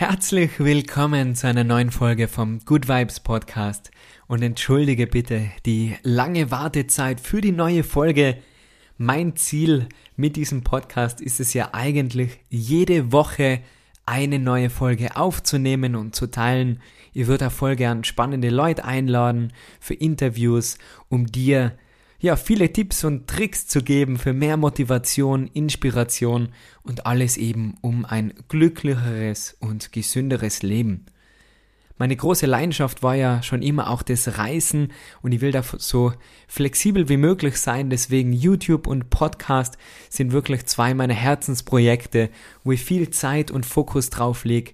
Herzlich willkommen zu einer neuen Folge vom Good Vibes Podcast und entschuldige bitte die lange Wartezeit für die neue Folge. Mein Ziel mit diesem Podcast ist es ja eigentlich, jede Woche eine neue Folge aufzunehmen und zu teilen. Ihr würdet auch voll gern spannende Leute einladen für Interviews, um dir ja, viele Tipps und Tricks zu geben für mehr Motivation, Inspiration und alles eben um ein glücklicheres und gesünderes Leben. Meine große Leidenschaft war ja schon immer auch das Reisen und ich will da so flexibel wie möglich sein. Deswegen YouTube und Podcast sind wirklich zwei meiner Herzensprojekte, wo ich viel Zeit und Fokus drauf lege.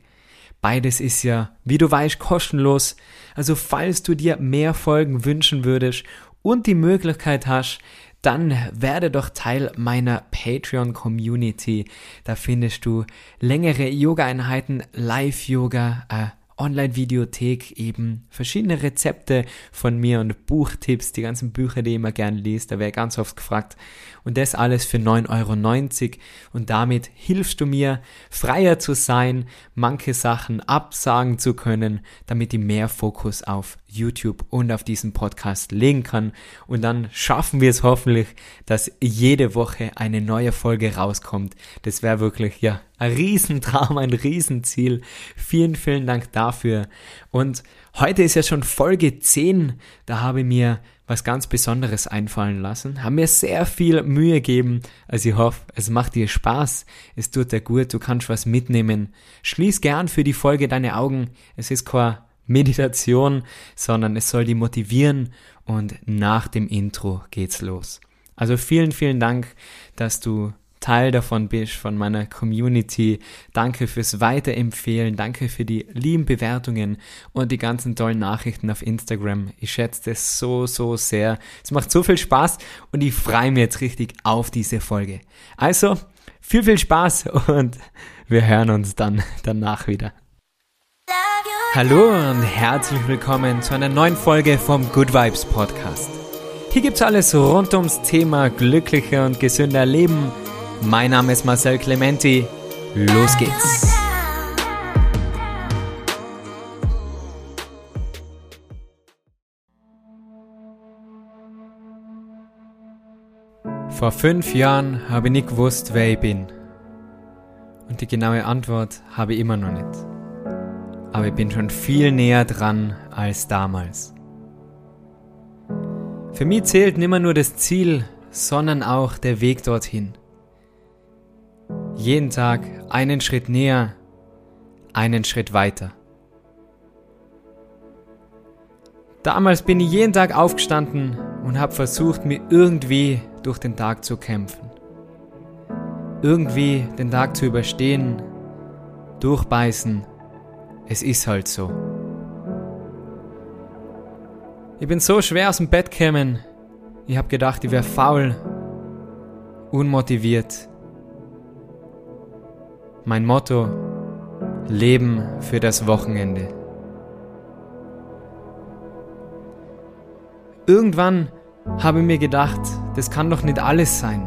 Beides ist ja, wie du weißt, kostenlos. Also falls du dir mehr Folgen wünschen würdest und die Möglichkeit hast, dann werde doch Teil meiner Patreon Community. Da findest du längere Yoga-Einheiten, Live-Yoga, äh, Online-Videothek eben verschiedene Rezepte von mir und Buchtipps, die ganzen Bücher, die ich immer gern liest, da wäre ganz oft gefragt. Und das alles für 9,90 Euro. Und damit hilfst du mir, freier zu sein, manche Sachen absagen zu können, damit ich mehr Fokus auf YouTube und auf diesen Podcast legen kann. Und dann schaffen wir es hoffentlich, dass jede Woche eine neue Folge rauskommt. Das wäre wirklich, ja, ein Riesentraum, ein Riesenziel. Vielen, vielen Dank dafür. Und heute ist ja schon Folge 10. Da habe ich mir was ganz Besonderes einfallen lassen. Haben mir sehr viel Mühe gegeben. Also ich hoffe, es macht dir Spaß. Es tut dir gut. Du kannst was mitnehmen. Schließ gern für die Folge deine Augen. Es ist kein Meditation, sondern es soll die motivieren und nach dem Intro geht's los. Also vielen, vielen Dank, dass du Teil davon bist, von meiner Community. Danke fürs Weiterempfehlen, danke für die lieben Bewertungen und die ganzen tollen Nachrichten auf Instagram. Ich schätze das so, so sehr. Es macht so viel Spaß und ich freue mich jetzt richtig auf diese Folge. Also, viel, viel Spaß und wir hören uns dann danach wieder. Hallo und herzlich willkommen zu einer neuen Folge vom Good Vibes Podcast. Hier gibt's alles rund ums Thema glücklicher und gesünder Leben. Mein Name ist Marcel Clementi. Los geht's. Vor fünf Jahren habe ich nicht gewusst, wer ich bin. Und die genaue Antwort habe ich immer noch nicht aber ich bin schon viel näher dran als damals. Für mich zählt nimmer nur das Ziel, sondern auch der Weg dorthin. Jeden Tag einen Schritt näher, einen Schritt weiter. Damals bin ich jeden Tag aufgestanden und habe versucht, mir irgendwie durch den Tag zu kämpfen. Irgendwie den Tag zu überstehen, durchbeißen es ist halt so. Ich bin so schwer aus dem Bett gekommen. Ich hab gedacht, ich wäre faul, unmotiviert. Mein Motto, Leben für das Wochenende. Irgendwann habe ich mir gedacht, das kann doch nicht alles sein.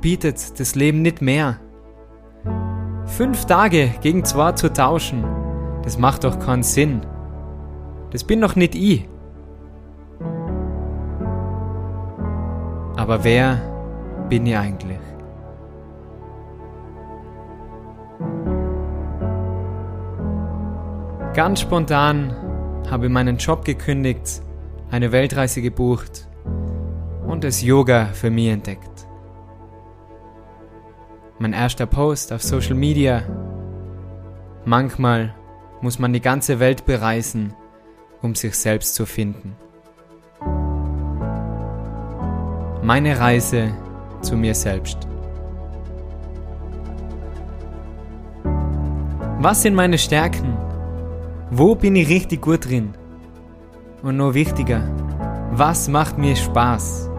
Bietet das Leben nicht mehr. Fünf Tage gegen zwei zu tauschen, das macht doch keinen Sinn. Das bin doch nicht ich. Aber wer bin ich eigentlich? Ganz spontan habe ich meinen Job gekündigt, eine Weltreise gebucht und das Yoga für mich entdeckt. Mein erster Post auf Social Media. Manchmal muss man die ganze Welt bereisen, um sich selbst zu finden. Meine Reise zu mir selbst. Was sind meine Stärken? Wo bin ich richtig gut drin? Und noch wichtiger, was macht mir Spaß?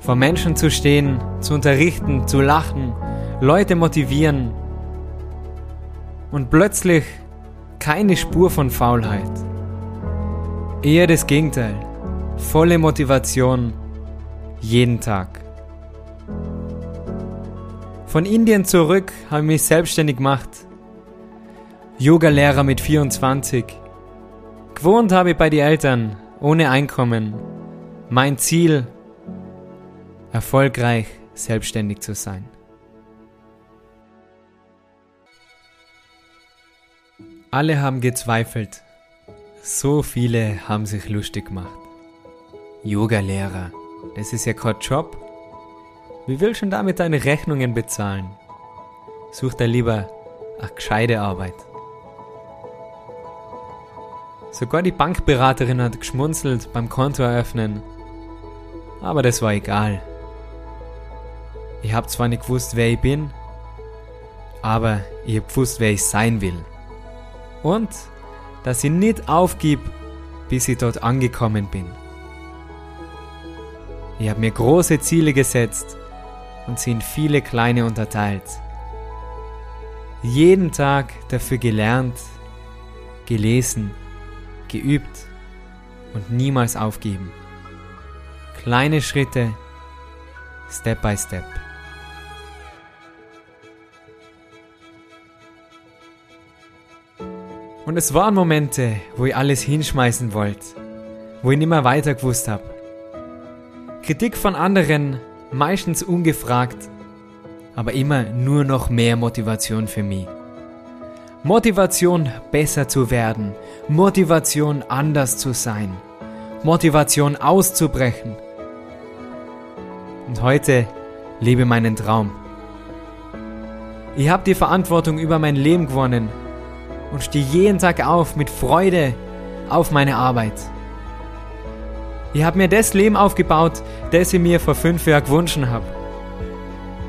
Vor Menschen zu stehen, zu unterrichten, zu lachen, Leute motivieren und plötzlich keine Spur von Faulheit. Eher das Gegenteil. Volle Motivation jeden Tag. Von Indien zurück habe ich mich selbstständig gemacht. Yoga-Lehrer mit 24. Gewohnt habe ich bei den Eltern, ohne Einkommen. Mein Ziel, erfolgreich selbstständig zu sein. Alle haben gezweifelt. So viele haben sich lustig gemacht. Yoga-Lehrer, das ist ja kein Job. Wie willst du denn damit deine Rechnungen bezahlen? Such dir lieber eine gescheite Arbeit. Sogar die Bankberaterin hat geschmunzelt beim Konto eröffnen. Aber das war egal. Ich hab zwar nicht gewusst, wer ich bin, aber ich hab gewusst, wer ich sein will. Und dass ich nicht aufgib, bis ich dort angekommen bin. Ich habe mir große Ziele gesetzt und sie in viele kleine unterteilt. Jeden Tag dafür gelernt, gelesen, geübt und niemals aufgeben. Kleine Schritte, Step by Step. Und es waren Momente, wo ich alles hinschmeißen wollte, wo ich nicht mehr weiter gewusst habe. Kritik von anderen, meistens ungefragt, aber immer nur noch mehr Motivation für mich. Motivation, besser zu werden, Motivation, anders zu sein, Motivation, auszubrechen. Und heute lebe meinen Traum. Ich habe die Verantwortung über mein Leben gewonnen und stehe jeden Tag auf mit Freude auf meine Arbeit. Ich habe mir das Leben aufgebaut, das ich mir vor fünf Jahren gewünscht habe.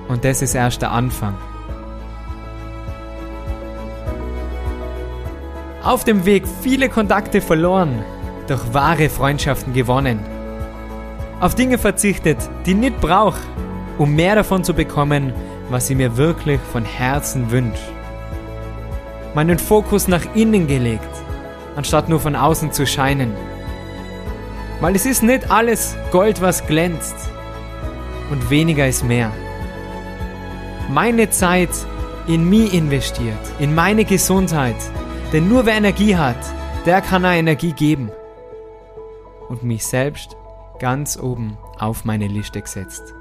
Und das ist erst der Anfang. Auf dem Weg viele Kontakte verloren, doch wahre Freundschaften gewonnen. Auf Dinge verzichtet, die ich nicht brauche, um mehr davon zu bekommen, was ich mir wirklich von Herzen wünsche meinen Fokus nach innen gelegt, anstatt nur von außen zu scheinen. Weil es ist nicht alles Gold, was glänzt und weniger ist mehr. Meine Zeit in mich investiert, in meine Gesundheit, denn nur wer Energie hat, der kann auch Energie geben. Und mich selbst ganz oben auf meine Liste gesetzt,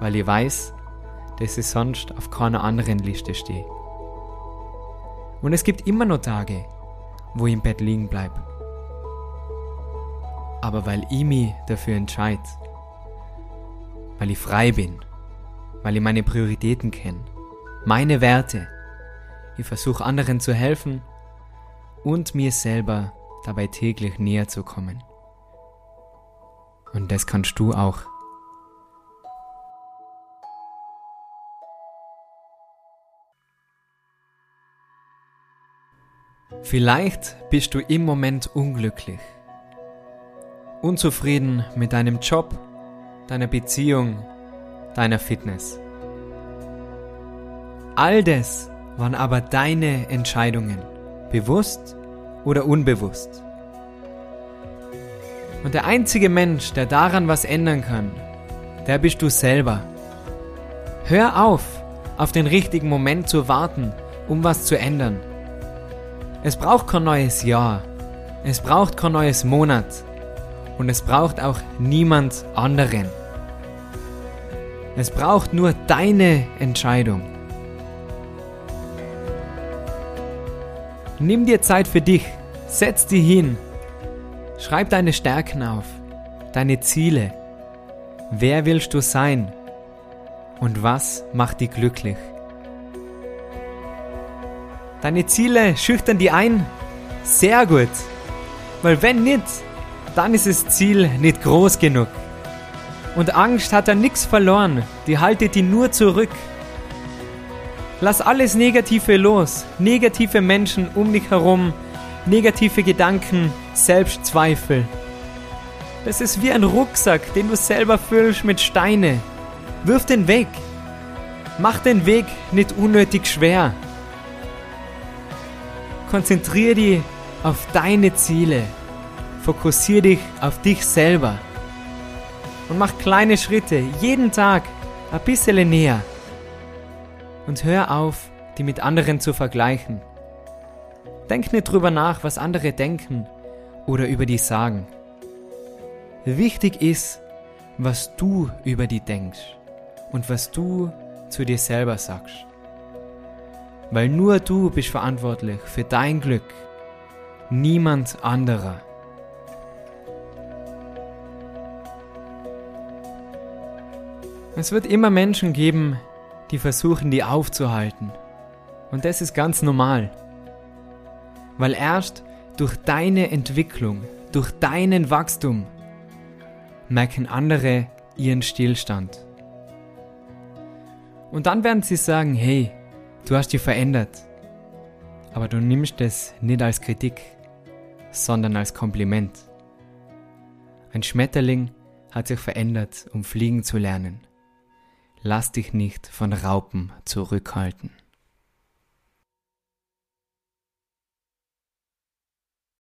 weil ich weiß, dass ich sonst auf keiner anderen Liste stehe. Und es gibt immer noch Tage, wo ich im Bett liegen bleibe. Aber weil ich mich dafür entscheide, weil ich frei bin, weil ich meine Prioritäten kenne, meine Werte, ich versuche anderen zu helfen und mir selber dabei täglich näher zu kommen. Und das kannst du auch. Vielleicht bist du im Moment unglücklich, unzufrieden mit deinem Job, deiner Beziehung, deiner Fitness. All das waren aber deine Entscheidungen, bewusst oder unbewusst. Und der einzige Mensch, der daran was ändern kann, der bist du selber. Hör auf, auf den richtigen Moment zu warten, um was zu ändern. Es braucht kein neues Jahr. Es braucht kein neues Monat. Und es braucht auch niemand anderen. Es braucht nur deine Entscheidung. Nimm dir Zeit für dich. Setz dich hin. Schreib deine Stärken auf. Deine Ziele. Wer willst du sein? Und was macht dich glücklich? Deine Ziele schüchtern die ein? Sehr gut. Weil wenn nicht, dann ist das Ziel nicht groß genug. Und Angst hat da nichts verloren, die haltet die nur zurück. Lass alles Negative los, negative Menschen um dich herum, negative Gedanken, Selbstzweifel. Das ist wie ein Rucksack, den du selber füllst mit Steine. Wirf den weg. Mach den Weg nicht unnötig schwer. Konzentriere dich auf deine Ziele. Fokussiere dich auf dich selber. Und mach kleine Schritte jeden Tag ein bisschen näher. Und hör auf, die mit anderen zu vergleichen. Denk nicht drüber nach, was andere denken oder über die sagen. Wichtig ist, was du über die denkst und was du zu dir selber sagst. Weil nur du bist verantwortlich für dein Glück, niemand anderer. Es wird immer Menschen geben, die versuchen, die aufzuhalten. Und das ist ganz normal. Weil erst durch deine Entwicklung, durch deinen Wachstum merken andere ihren Stillstand. Und dann werden sie sagen, hey, du hast dich verändert. Aber du nimmst es nicht als Kritik, sondern als Kompliment. Ein Schmetterling hat sich verändert, um fliegen zu lernen. Lass dich nicht von Raupen zurückhalten.